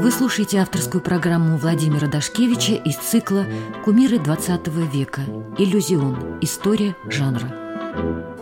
Вы слушаете авторскую программу Владимира Дашкевича из цикла «Кумиры XX века. Иллюзион. История жанра».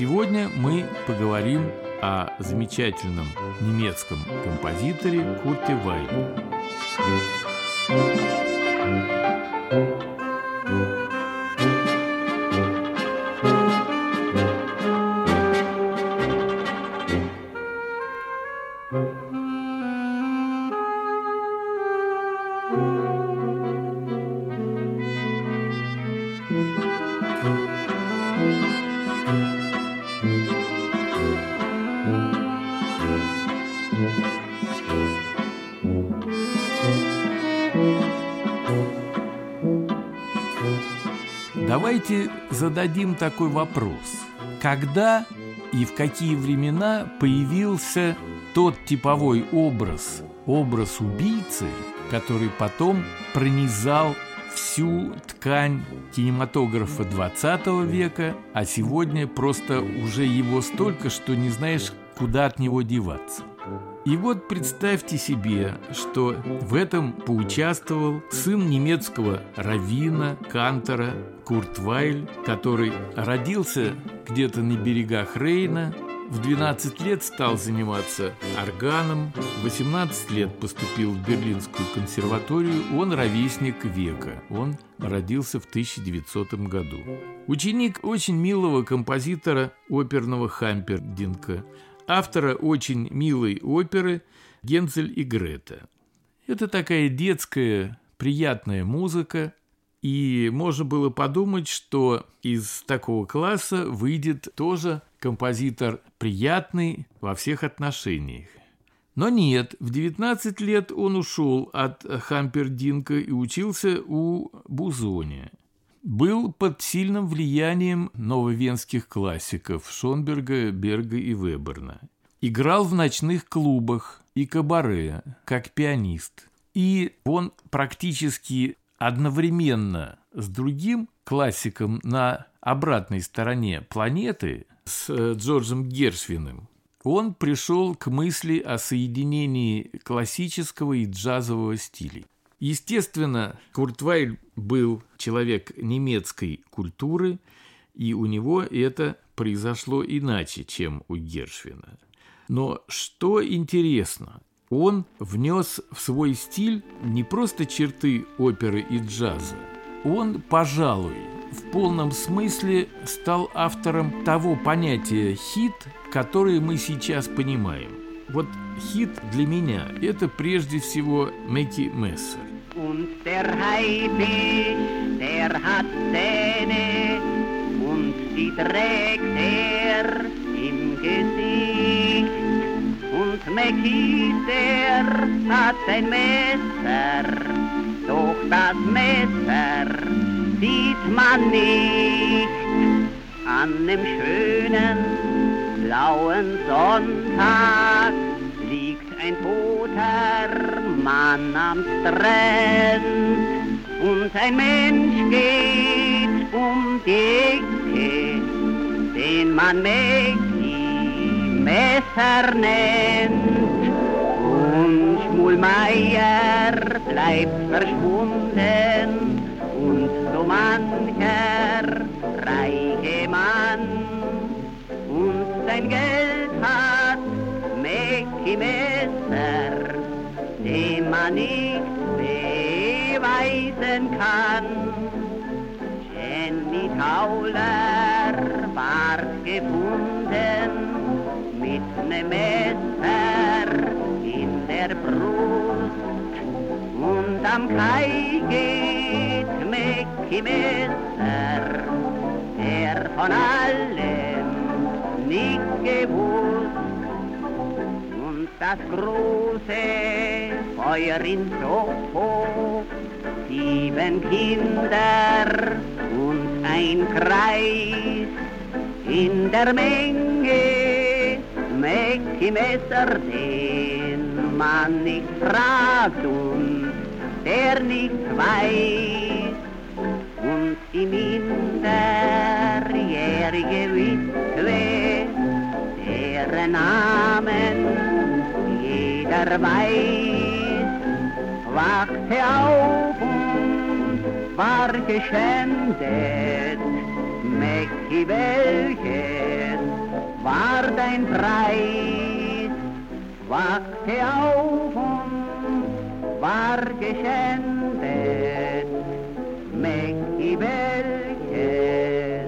Сегодня мы поговорим о замечательном немецком композиторе Курте Вайле. Давайте зададим такой вопрос. Когда и в какие времена появился тот типовой образ, образ убийцы, который потом пронизал всю ткань кинематографа 20 века, а сегодня просто уже его столько, что не знаешь, куда от него деваться. И вот представьте себе, что в этом поучаствовал сын немецкого равина, кантора Курт Вайль, который родился где-то на берегах Рейна, в 12 лет стал заниматься органом, в 18 лет поступил в Берлинскую консерваторию, он ровесник века, он родился в 1900 году. Ученик очень милого композитора оперного Хампердинка, автора очень милой оперы «Гензель и Грета». Это такая детская, приятная музыка, и можно было подумать, что из такого класса выйдет тоже композитор приятный во всех отношениях. Но нет, в 19 лет он ушел от Хампердинка и учился у Бузони. Был под сильным влиянием нововенских классиков Шонберга, Берга и Веберна. Играл в ночных клубах и кабаре, как пианист. И он практически одновременно с другим классиком на обратной стороне планеты, с э, Джорджем Гершвиным, он пришел к мысли о соединении классического и джазового стилей. Естественно, Куртвайль был человек немецкой культуры, и у него это произошло иначе, чем у Гершвина. Но что интересно, он внес в свой стиль не просто черты оперы и джаза, он, пожалуй, в полном смысле стал автором того понятия «хит», которое мы сейчас понимаем. Вот хит для меня – это прежде всего Мэки Мессер. Und der Haifisch, der hat Zähne und die trägt er im Gesicht. Und Mäcki, der hat ein Messer, doch das Messer sieht man nicht an dem schönen blauen Sonntag liegt ein toter Mann am Strand und ein Mensch geht um die Ecke, den man Mäcki Messer nennt. Und Schmulmeier bleibt verschwunden und so mancher reiche Mann Mäcki Messer, dem man nicht beweisen kann. Jenny Tauler ward gefunden mit nem Messer in der Brust und am Kai geht Mäcki Messer, der von allem nicht gewusst. Das große Feuer in Soho, sieben Kinder und ein Kreis in der Menge, Mäcki Messer, den man nicht fragt und der nicht weiß. Und die minderjährige Witwe, deren Namen jeder weiß, wachte auf und war geschändet. Mäcki, welches war dein Preis? Wachte auf und war geschändet. Mäcki, welches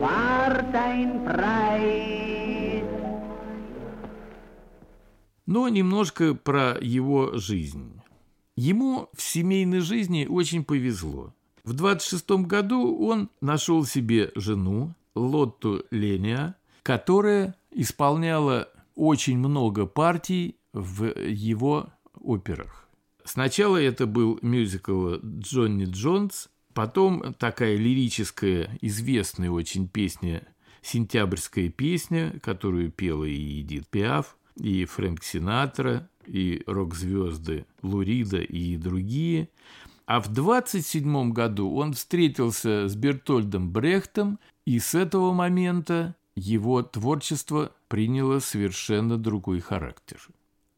war dein Preis? Но немножко про его жизнь. Ему в семейной жизни очень повезло. В 26 году он нашел себе жену Лотту Ления, которая исполняла очень много партий в его операх. Сначала это был мюзикл «Джонни Джонс», потом такая лирическая, известная очень песня «Сентябрьская песня», которую пела и Эдит Пиаф, и Фрэнк Синатра, и рок-звезды Лурида и другие. А в 27 году он встретился с Бертольдом Брехтом, и с этого момента его творчество приняло совершенно другой характер.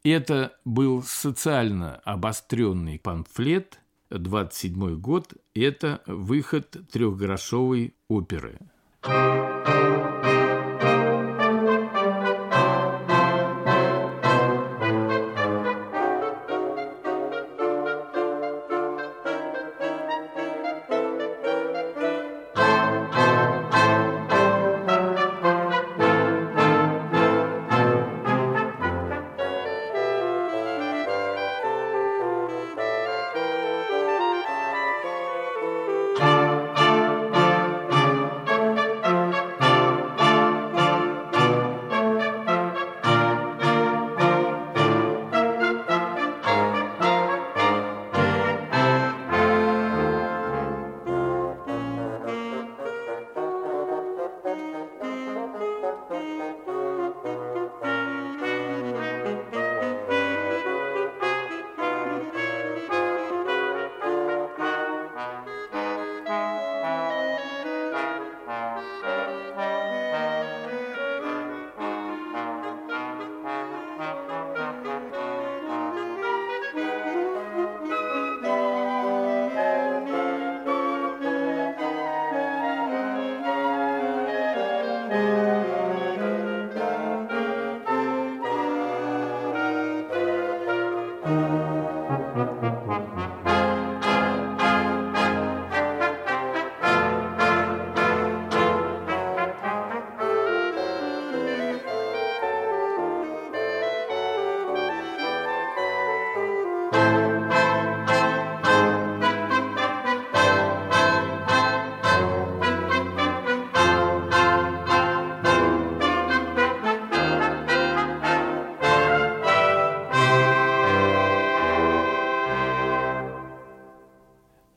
Это был социально обостренный памфлет, 27 год, это выход трехгрошовой оперы.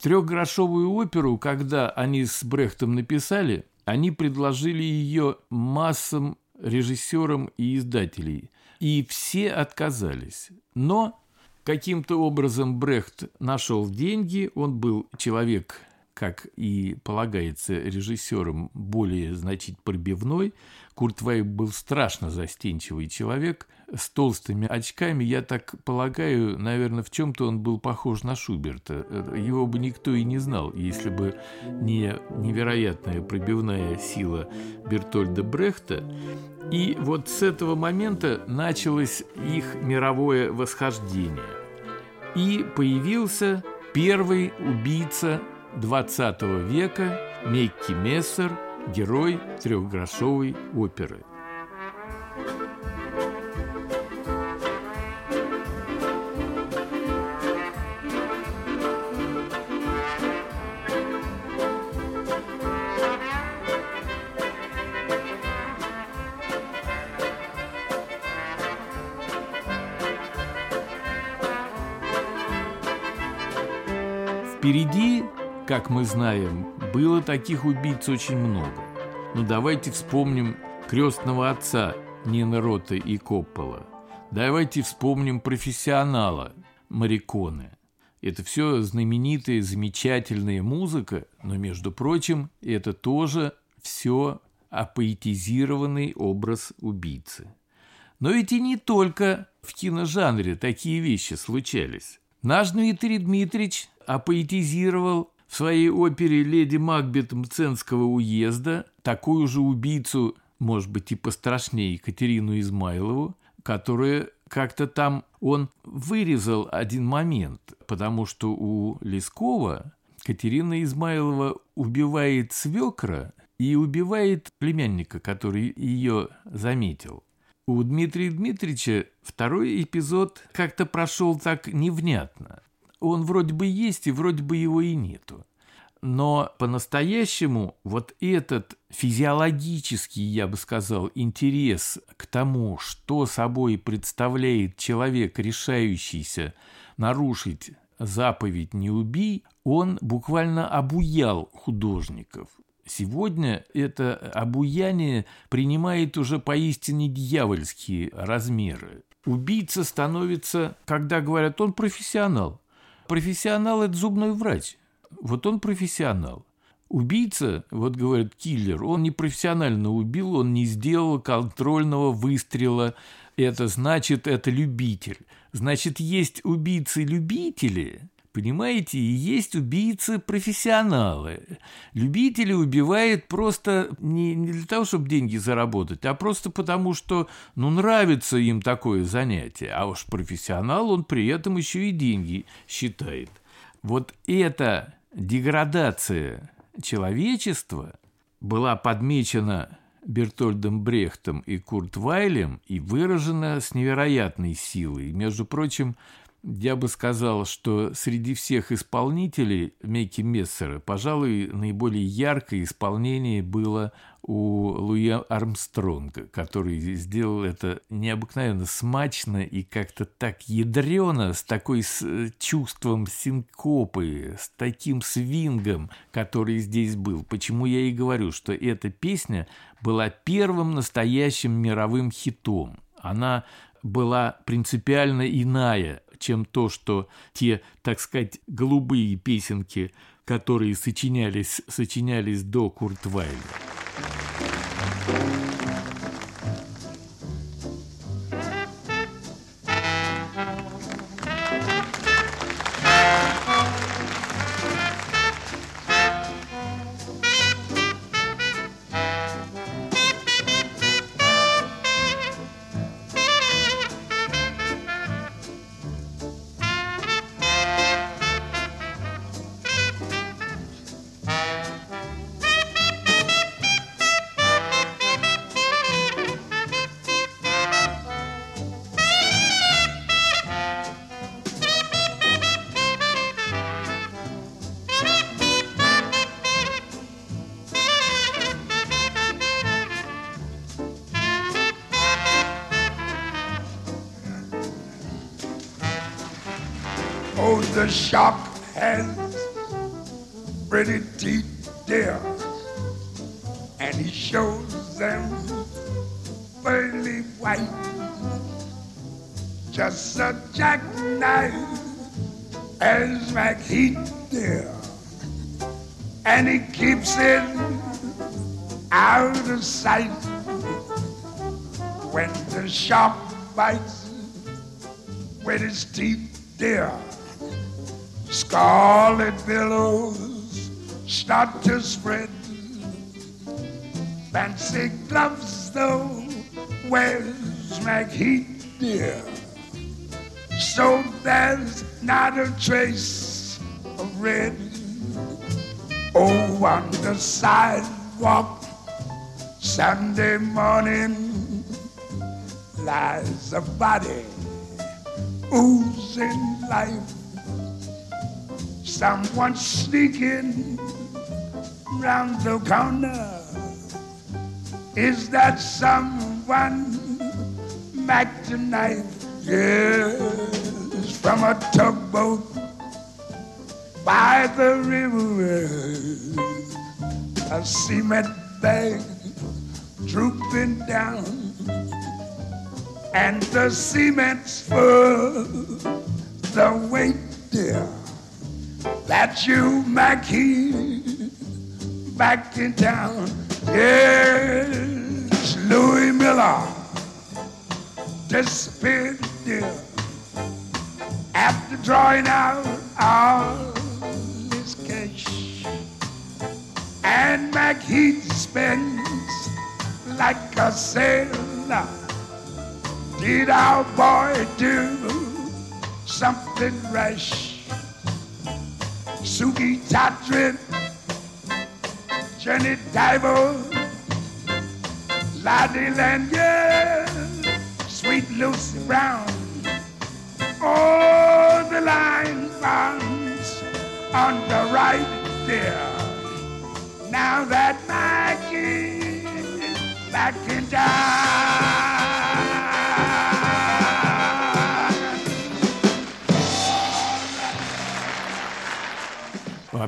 Трехгрошовую оперу, когда они с Брехтом написали, они предложили ее массам режиссерам и издателей. И все отказались. Но каким-то образом Брехт нашел деньги, он был человек, как и полагается режиссером, более, значит, пробивной. Курт Вайб был страшно застенчивый человек – с толстыми очками, я так полагаю, наверное, в чем-то он был похож на Шуберта. Его бы никто и не знал, если бы не невероятная пробивная сила Бертольда Брехта. И вот с этого момента началось их мировое восхождение. И появился первый убийца 20 века Мекки Мессер, герой трехгроссовой оперы. Впереди как мы знаем, было таких убийц очень много. Но давайте вспомним крестного отца Нины Роты и Коппола. Давайте вспомним профессионала Мариконы. Это все знаменитая, замечательная музыка, но, между прочим, это тоже все апоэтизированный образ убийцы. Но ведь и не только в киножанре такие вещи случались. Наш Дмитрий Дмитриевич апоэтизировал в своей опере «Леди Макбет Мценского уезда» такую же убийцу, может быть, и пострашнее Екатерину Измайлову, которая как-то там он вырезал один момент, потому что у Лескова Катерина Измайлова убивает свекра и убивает племянника, который ее заметил. У Дмитрия Дмитриевича второй эпизод как-то прошел так невнятно. Он вроде бы есть, и вроде бы его и нету. Но по-настоящему вот этот физиологический, я бы сказал, интерес к тому, что собой представляет человек, решающийся нарушить заповедь «не убий», он буквально обуял художников. Сегодня это обуяние принимает уже поистине дьявольские размеры. Убийца становится, когда говорят, он профессионал. Профессионал – это зубной врач. Вот он профессионал. Убийца, вот говорят, киллер, он не профессионально убил, он не сделал контрольного выстрела. Это значит, это любитель. Значит, есть убийцы-любители, Понимаете, и есть убийцы-профессионалы. Любители убивают просто не, не для того, чтобы деньги заработать, а просто потому, что ну, нравится им такое занятие. А уж профессионал, он при этом еще и деньги считает. Вот эта деградация человечества была подмечена Бертольдом Брехтом и Курт Вайлем и выражена с невероятной силой. Между прочим, я бы сказал, что среди всех исполнителей Мейки Мессера, пожалуй, наиболее яркое исполнение было у Луи Армстронга, который сделал это необыкновенно смачно и как-то так ядрено, с такой с чувством синкопы, с таким свингом, который здесь был. Почему я и говорю, что эта песня была первым настоящим мировым хитом. Она была принципиально иная чем то, что те, так сказать, голубые песенки, которые сочинялись, сочинялись до Куртвайля. The hands, pretty teeth, dear, and he shows them pearly white. Just a jackknife as McHeat, dear, and he keeps it out of sight when the shark bites with his teeth, dear Scarlet billows start to spread. Fancy gloves, though, where's McHeat, dear? So there's not a trace of red. Oh, on the sidewalk, Sunday morning, lies a body oozing life someone sneaking round the corner. Is that someone Mac tonight? Yes, from a tugboat by the river, a cement bag drooping down, and the cement's full, the weight, dear, that you, Mackie, back in town. Yes, Louis Miller disappeared, dear, after drawing out all his cash. And McHeath spends like a sailor. Did our boy do something rash? Suki Tatrin, Jenny Diver, Lottie Lanier, Sweet Lucy Brown. All the line bounds on the right there. Now that Maggie is back in town.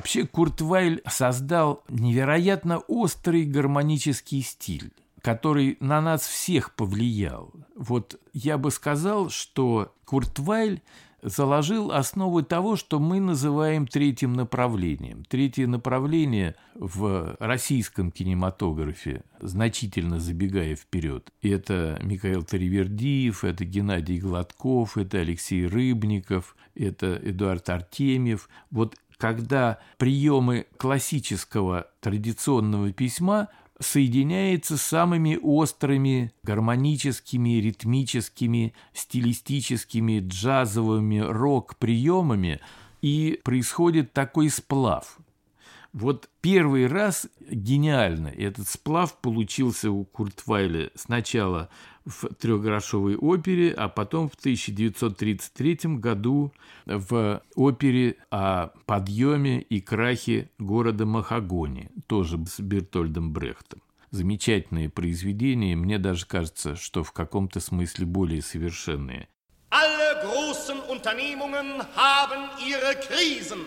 Вообще Курт Вайль создал невероятно острый гармонический стиль который на нас всех повлиял. Вот я бы сказал, что Курт Вайль заложил основы того, что мы называем третьим направлением. Третье направление в российском кинематографе, значительно забегая вперед, это Михаил Таривердиев, это Геннадий Гладков, это Алексей Рыбников, это Эдуард Артемьев. Вот когда приемы классического традиционного письма соединяется с самыми острыми гармоническими, ритмическими, стилистическими, джазовыми рок-приемами, и происходит такой сплав. Вот первый раз гениально этот сплав получился у Куртвайля сначала в трехгрошовой опере, а потом в 1933 году в опере о подъеме и крахе города Махагони, тоже с Бертольдом Брехтом. Замечательные произведения, мне даже кажется, что в каком-то смысле более совершенные. Alle großen Unternehmungen haben ihre Krisen.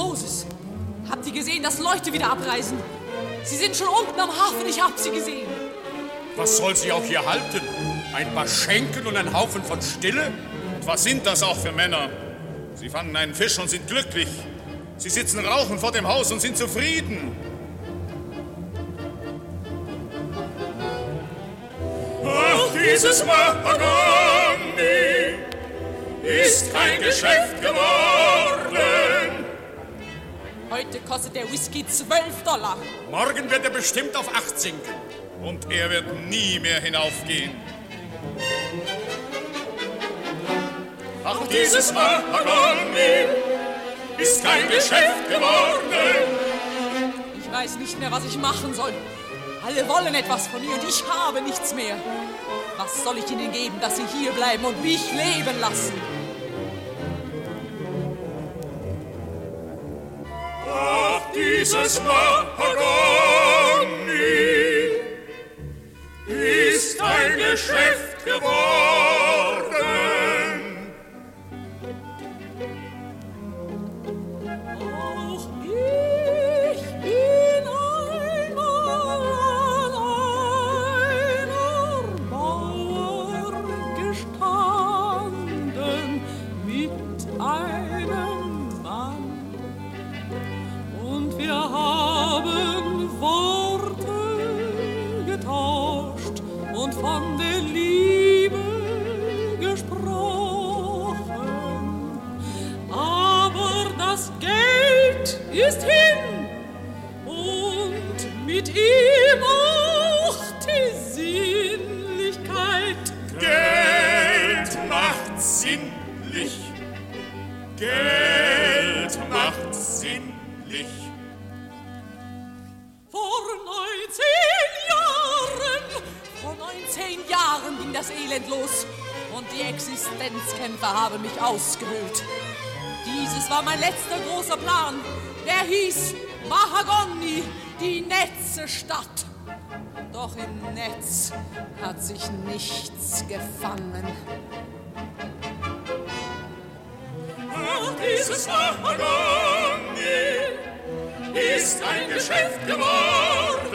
Moses, habt ihr gesehen, dass Leute wieder abreisen? Sie sind schon unten am Hafen, ich hab sie gesehen. Was soll sie auch hier halten? Ein paar Schenken und ein Haufen von Stille? Und was sind das auch für Männer? Sie fangen einen Fisch und sind glücklich. Sie sitzen rauchen vor dem Haus und sind zufrieden. Ach, dieses Mahagoni ist kein Geschäft geworden. Heute kostet der Whisky 12 Dollar. Morgen wird er bestimmt auf 8 sinken. Und er wird nie mehr hinaufgehen. Ach, dieses Mahagoni ist kein Geschäft geworden. Ich weiß nicht mehr, was ich machen soll. Alle wollen etwas von mir und ich habe nichts mehr. Was soll ich ihnen geben, dass sie hier bleiben und mich leben lassen? dieses Mahagon. Jahren ging das Elend los und die Existenzkämpfer haben mich ausgehöhlt. Dieses war mein letzter großer Plan. Der hieß Mahagoni, die Netzestadt. Doch im Netz hat sich nichts gefangen. Ach, dieses Mahagoni ist ein Geschäft geworden.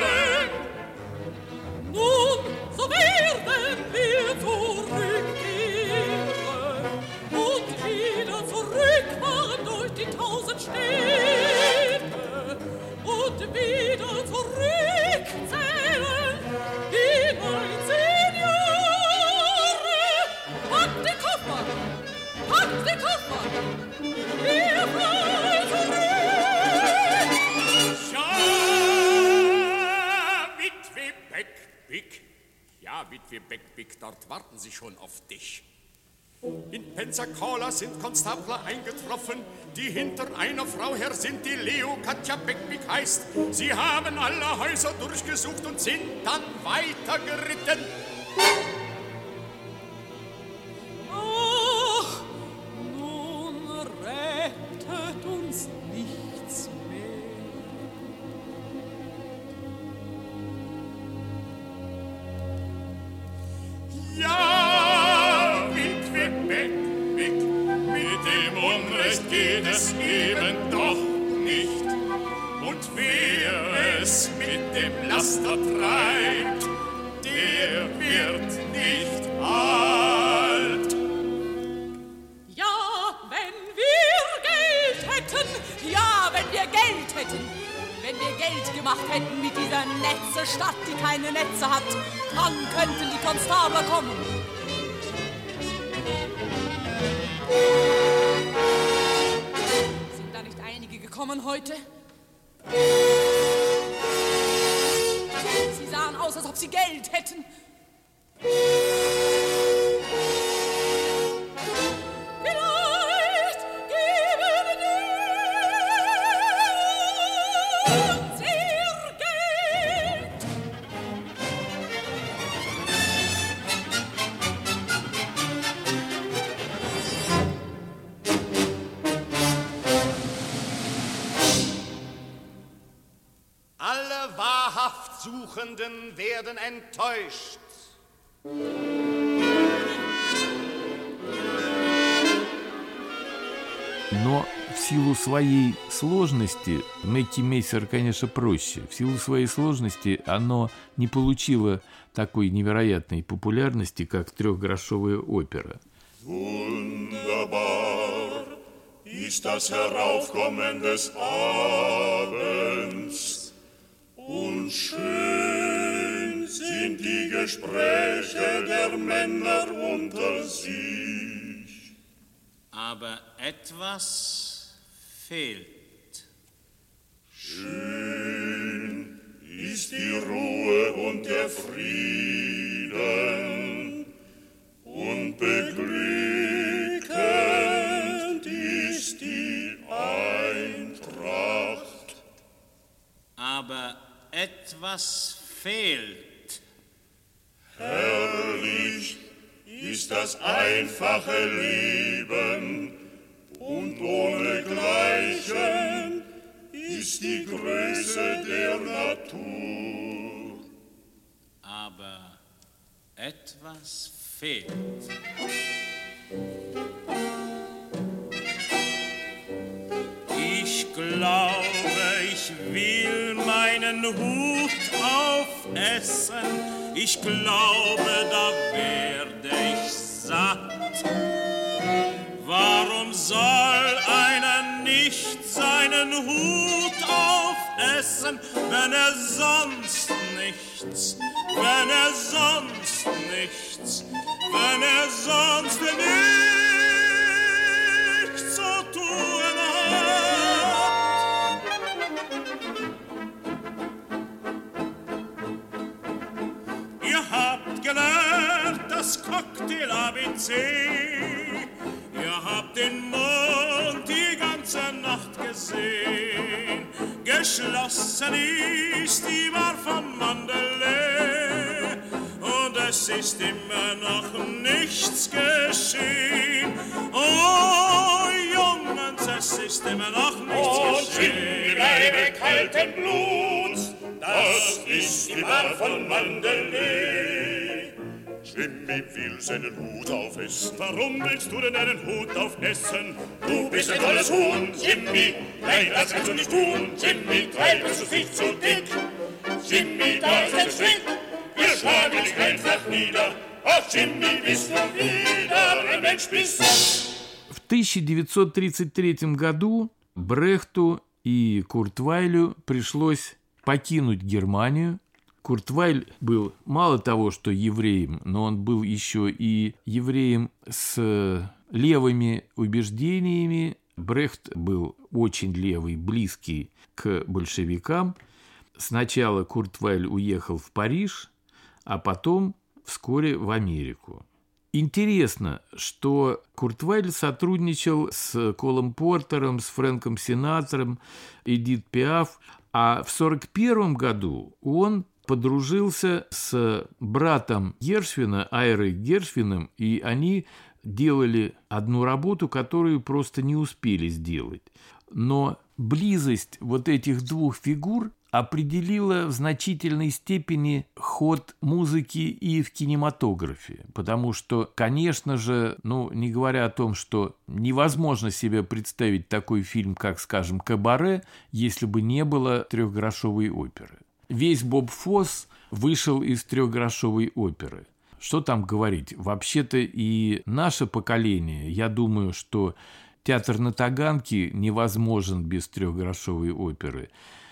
Witwe Beckbick, dort warten sie schon auf dich. In Pensacola sind Konstabler eingetroffen, die hinter einer Frau her sind, die Leo Katja Beckbick heißt. Sie haben alle Häuser durchgesucht und sind dann weitergeritten. Gemacht hätten mit dieser Netzestadt, die keine Netze hat, dann könnten die Konstabler kommen. Sind da nicht einige gekommen heute? Sie sahen aus, als ob sie Geld hätten. Enttäuscht. Но в силу своей сложности, Мэкки Мейсер, конечно, проще. В силу своей сложности оно не получило такой невероятной популярности, как трехгрошовая опера. Wunderbar ist das Heraufkommen des Abends und schön sind die Gespräche der Männer unter sich. Aber etwas fehlt. Schön ist die Ruhe und der Frieden und beglückend ist die Eintracht. Aber etwas fehlt. Herrlich ist das einfache Leben und ohne Gleichen ist die Größe der Natur. Aber etwas fehlt. Ich glaube, ich will meinen Hut aufessen. Ich glaube, da werde ich satt. Warum soll einer nicht seinen Hut aufessen, wenn er sonst nichts, wenn er sonst nichts, wenn er sonst nichts Cocktail ABC. Ihr habt den Mond die ganze Nacht gesehen. Geschlossen ist die Bar von Mandalay. Und es ist immer noch nichts geschehen. Oh, Jungs, es ist immer noch nichts Und geschehen. im Leibe kalten Bluts, da Das ist die Bar von Mandalay. Jimmy will seinen Hut aufessen. Warum willst du denn deinen Hut aufessen? Du bist ein tolles Huhn, Jimmy. Nein, das kannst du nicht tun. Jimmy, treib es nicht so dick. Jimmy, da ist ein Strick. Wir schlagen dich einfach nieder. Ach, Jimmy, bist du wieder ein Mensch bist. В 1933 году Брехту и Куртвайлю пришлось покинуть Германию. Куртвайль был мало того, что евреем, но он был еще и евреем с левыми убеждениями. Брехт был очень левый, близкий к большевикам. Сначала Куртвайль уехал в Париж, а потом вскоре в Америку. Интересно, что Куртвайль сотрудничал с Колом Портером, с Фрэнком Синатором, Эдит Пиаф, а в 1941 году он подружился с братом Гершвина, Айрой Гершвином, и они делали одну работу, которую просто не успели сделать. Но близость вот этих двух фигур определила в значительной степени ход музыки и в кинематографе. Потому что, конечно же, ну, не говоря о том, что невозможно себе представить такой фильм, как, скажем, «Кабаре», если бы не было трехгрошовой оперы. Весь Боб Фосс вышел из трехгрошовой оперы. Что там говорить? Вообще-то и наше поколение, я думаю, что театр на Таганке невозможен без трехгрошовой оперы.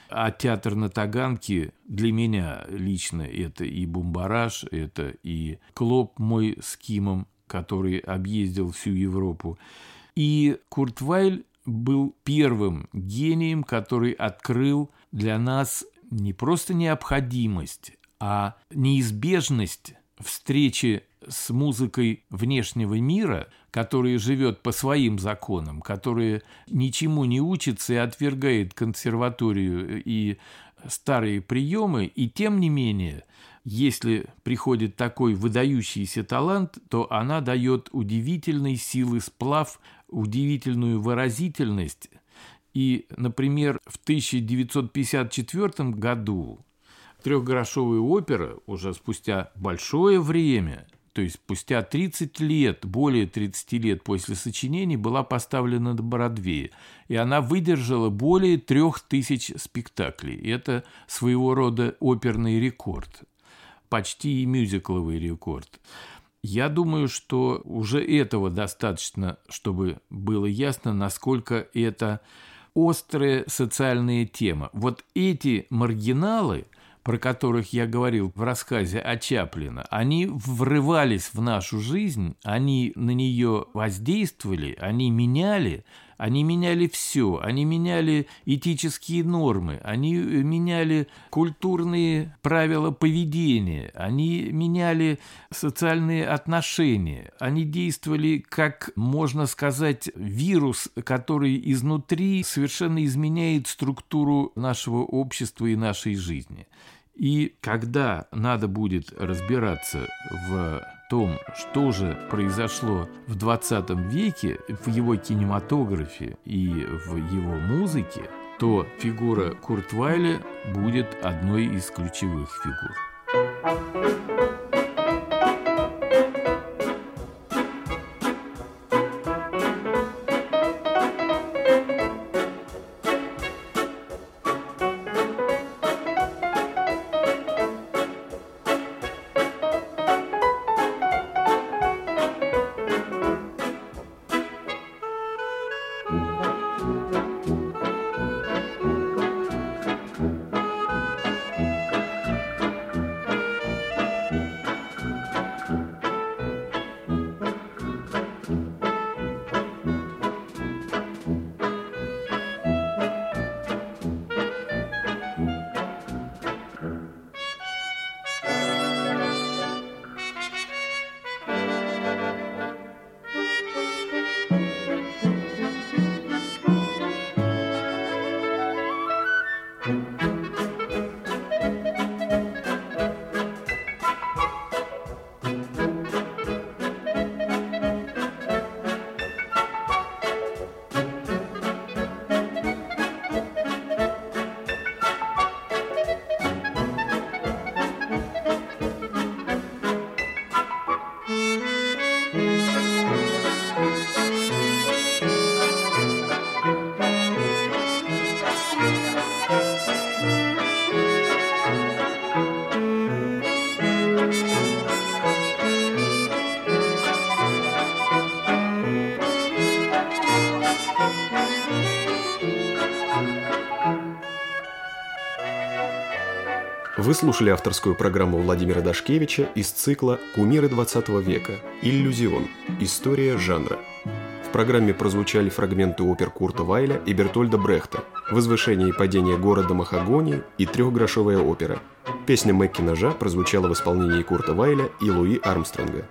А театр на Таганке для меня лично это и Бумбараш, это и Клоп мой с Кимом, который объездил всю Европу. И Курт Вайль был первым гением, который открыл для нас не просто необходимость, а неизбежность встречи с музыкой внешнего мира, которая живет по своим законам, которая ничему не учится и отвергает консерваторию и старые приемы, и тем не менее, если приходит такой выдающийся талант, то она дает удивительной силы сплав, удивительную выразительность. И, например, в 1954 году трехгрошовая опера уже спустя большое время – то есть спустя 30 лет, более 30 лет после сочинений, была поставлена на Бродвее. И она выдержала более трех тысяч спектаклей. Это своего рода оперный рекорд. Почти и мюзикловый рекорд. Я думаю, что уже этого достаточно, чтобы было ясно, насколько это острая социальная тема. Вот эти маргиналы – про которых я говорил в рассказе о Чаплина, они врывались в нашу жизнь, они на нее воздействовали, они меняли, они меняли все, они меняли этические нормы, они меняли культурные правила поведения, они меняли социальные отношения, они действовали, как можно сказать, вирус, который изнутри совершенно изменяет структуру нашего общества и нашей жизни. И когда надо будет разбираться в том, что же произошло в 20 веке в его кинематографе и в его музыке, то фигура Куртвайля будет одной из ключевых фигур. Вы слушали авторскую программу Владимира Дашкевича из цикла «Кумиры 20 века. Иллюзион. История жанра». В программе прозвучали фрагменты опер Курта Вайля и Бертольда Брехта «Возвышение и падение города Махагони» и «Трехгрошовая опера». Песня Мэкки Ножа прозвучала в исполнении Курта Вайля и Луи Армстронга.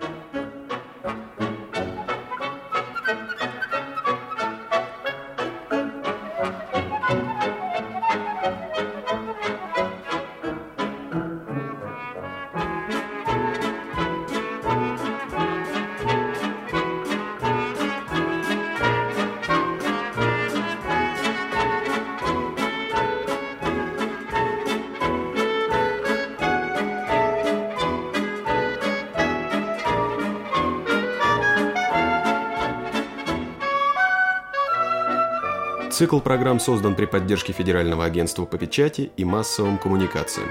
Цикл программ создан при поддержке Федерального агентства по печати и массовым коммуникациям.